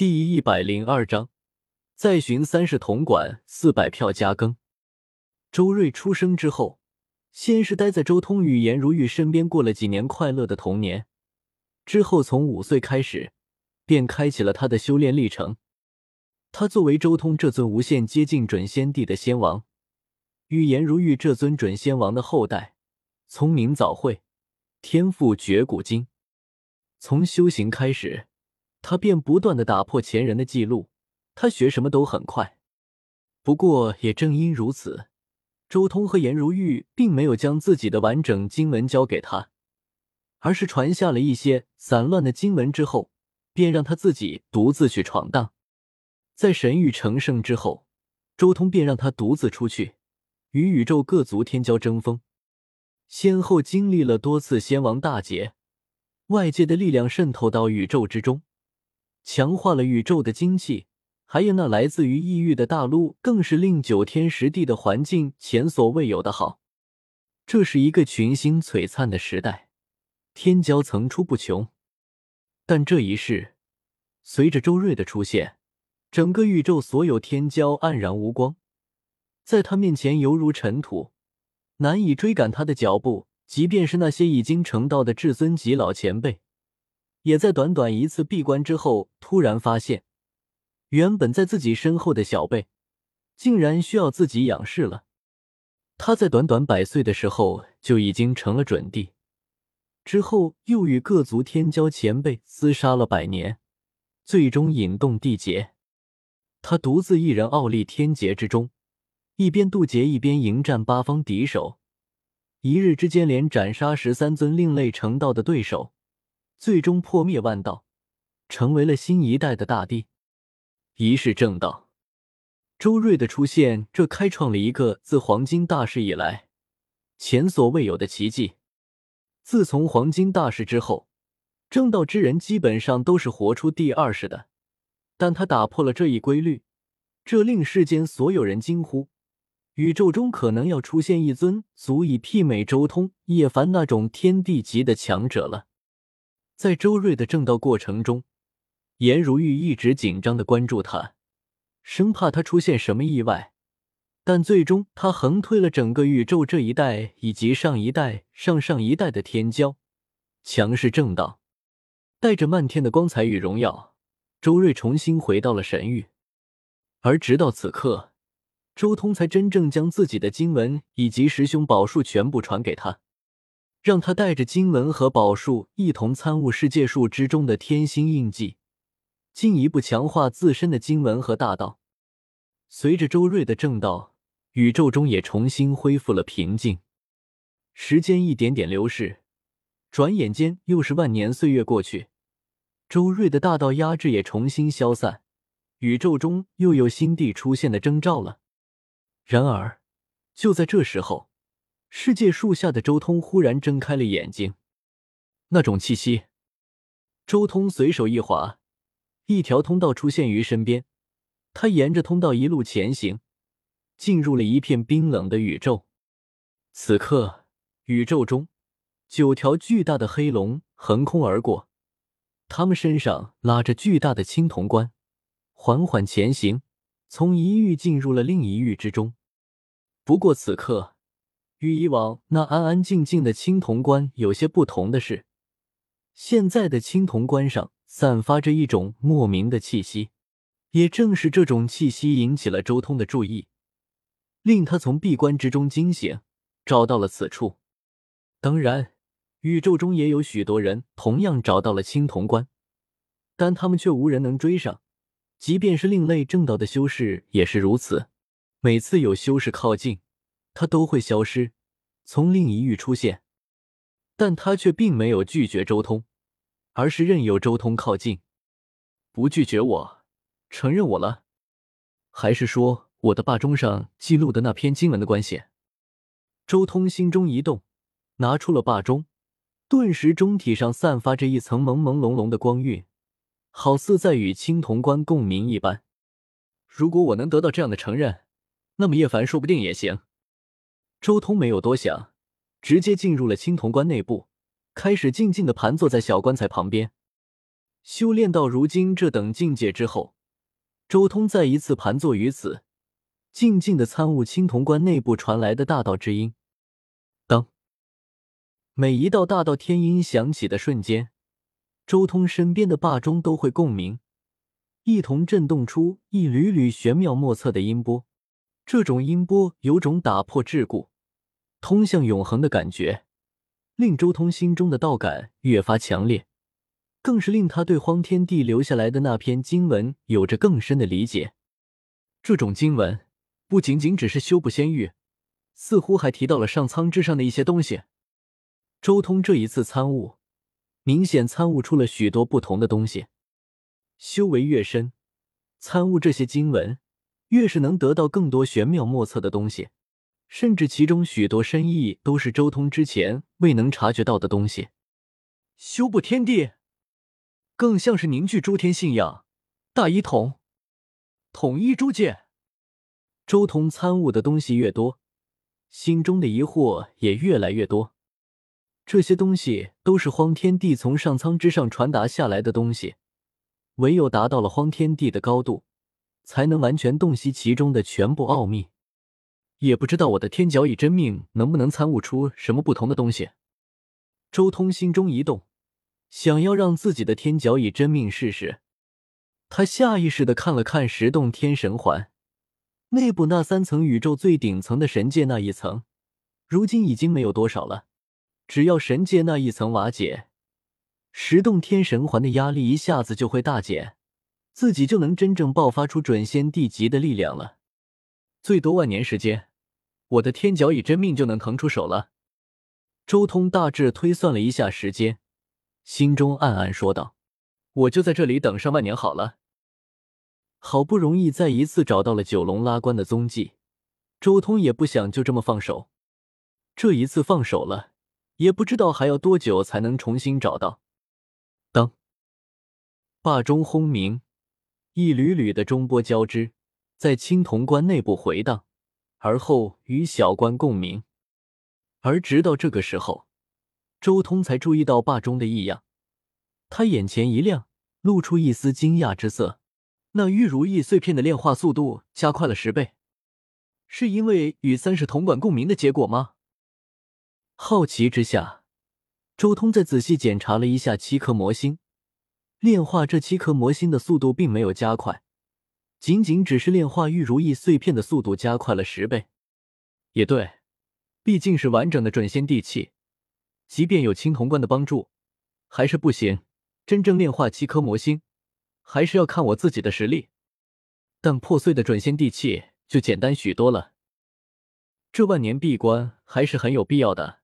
第一百零二章，再寻三世铜管四百票加更。周瑞出生之后，先是待在周通与颜如玉身边过了几年快乐的童年，之后从五岁开始，便开启了他的修炼历程。他作为周通这尊无限接近准仙帝的仙王，与颜如玉这尊准仙王的后代，聪明早慧，天赋绝古精。从修行开始，他便不断的打破前人的记录。他学什么都很快。不过也正因如此，周通和颜如玉并没有将自己的完整经文交给他，而是传下了一些散乱的经文之后，便让他自己独自去闯荡。在神域成圣之后，周通便让他独自出去，与宇宙各族天骄争锋，先后经历了多次仙王大劫，外界的力量渗透到宇宙之中，强化了宇宙的精气，还有那来自于异域的大陆，更是令九天十地的环境前所未有的好。这是一个群星璀璨的时代，天骄层出不穷。但这一世，随着周瑞的出现。整个宇宙所有天骄黯然无光，在他面前犹如尘土，难以追赶他的脚步。即便是那些已经成道的至尊级老前辈，也在短短一次闭关之后，突然发现，原本在自己身后的小辈，竟然需要自己仰视了。他在短短百岁的时候就已经成了准帝，之后又与各族天骄前辈厮杀了百年，最终引动地劫。他独自一人傲立天劫之中，一边渡劫，一边迎战八方敌手。一日之间，连斩杀十三尊另类成道的对手，最终破灭万道，成为了新一代的大帝。一世正道，周瑞的出现，这开创了一个自黄金大世以来前所未有的奇迹。自从黄金大世之后，正道之人基本上都是活出第二世的。但他打破了这一规律，这令世间所有人惊呼：宇宙中可能要出现一尊足以媲美周通、叶凡那种天地级的强者了。在周瑞的正道过程中，颜如玉一直紧张的关注他，生怕他出现什么意外。但最终，他横推了整个宇宙这一代以及上一代、上上一代的天骄，强势正道，带着漫天的光彩与荣耀。周瑞重新回到了神域，而直到此刻，周通才真正将自己的经文以及师兄宝术全部传给他，让他带着经文和宝术一同参悟世界树之中的天星印记，进一步强化自身的经文和大道。随着周瑞的正道，宇宙中也重新恢复了平静。时间一点点流逝，转眼间又是万年岁月过去。周瑞的大道压制也重新消散，宇宙中又有新地出现的征兆了。然而，就在这时候，世界树下的周通忽然睁开了眼睛。那种气息，周通随手一划，一条通道出现于身边。他沿着通道一路前行，进入了一片冰冷的宇宙。此刻，宇宙中九条巨大的黑龙横空而过。他们身上拉着巨大的青铜棺，缓缓前行，从一域进入了另一域之中。不过此刻，与以往那安安静静的青铜棺有些不同的是，现在的青铜棺上散发着一种莫名的气息。也正是这种气息引起了周通的注意，令他从闭关之中惊醒，找到了此处。当然。宇宙中也有许多人同样找到了青铜棺，但他们却无人能追上。即便是另类正道的修士也是如此。每次有修士靠近，他都会消失，从另一域出现。但他却并没有拒绝周通，而是任由周通靠近，不拒绝我，承认我了，还是说我的霸中上记录的那篇经文的关系？周通心中一动，拿出了霸中。顿时，中体上散发着一层朦朦胧胧的光晕，好似在与青铜棺共鸣一般。如果我能得到这样的承认，那么叶凡说不定也行。周通没有多想，直接进入了青铜棺内部，开始静静的盘坐在小棺材旁边。修炼到如今这等境界之后，周通再一次盘坐于此，静静的参悟青铜棺内部传来的大道之音。当每一道大道天音响起的瞬间，周通身边的霸钟都会共鸣，一同震动出一缕缕玄妙莫测的音波。这种音波有种打破桎梏、通向永恒的感觉，令周通心中的道感越发强烈。更是令他对荒天帝留下来的那篇经文有着更深的理解。这种经文不仅仅只是修补仙域，似乎还提到了上苍之上的一些东西。周通这一次参悟，明显参悟出了许多不同的东西。修为越深，参悟这些经文，越是能得到更多玄妙莫测的东西，甚至其中许多深意都是周通之前未能察觉到的东西。修补天地。更像是凝聚诸天信仰，大一统，统一诸界。周通参悟的东西越多，心中的疑惑也越来越多。这些东西都是荒天帝从上苍之上传达下来的东西，唯有达到了荒天帝的高度，才能完全洞悉其中的全部奥秘。也不知道我的天角以真命能不能参悟出什么不同的东西。周通心中一动。想要让自己的天角以真命试试，他下意识的看了看十洞天神环内部那三层宇宙最顶层的神界那一层，如今已经没有多少了。只要神界那一层瓦解，十洞天神环的压力一下子就会大减，自己就能真正爆发出准仙帝级的力量了。最多万年时间，我的天角以真命就能腾出手了。周通大致推算了一下时间。心中暗暗说道：“我就在这里等上万年好了。”好不容易再一次找到了九龙拉棺的踪迹，周通也不想就这么放手。这一次放手了，也不知道还要多久才能重新找到。当霸钟轰鸣，一缕缕的中波交织，在青铜棺内部回荡，而后与小关共鸣。而直到这个时候。周通才注意到霸钟的异样，他眼前一亮，露出一丝惊讶之色。那玉如意碎片的炼化速度加快了十倍，是因为与三世铜管共鸣的结果吗？好奇之下，周通再仔细检查了一下七颗魔星，炼化这七颗魔星的速度并没有加快，仅仅只是炼化玉如意碎片的速度加快了十倍。也对，毕竟是完整的准仙地器。即便有青铜冠的帮助，还是不行。真正炼化七颗魔星，还是要看我自己的实力。但破碎的准仙地器就简单许多了。这万年闭关还是很有必要的。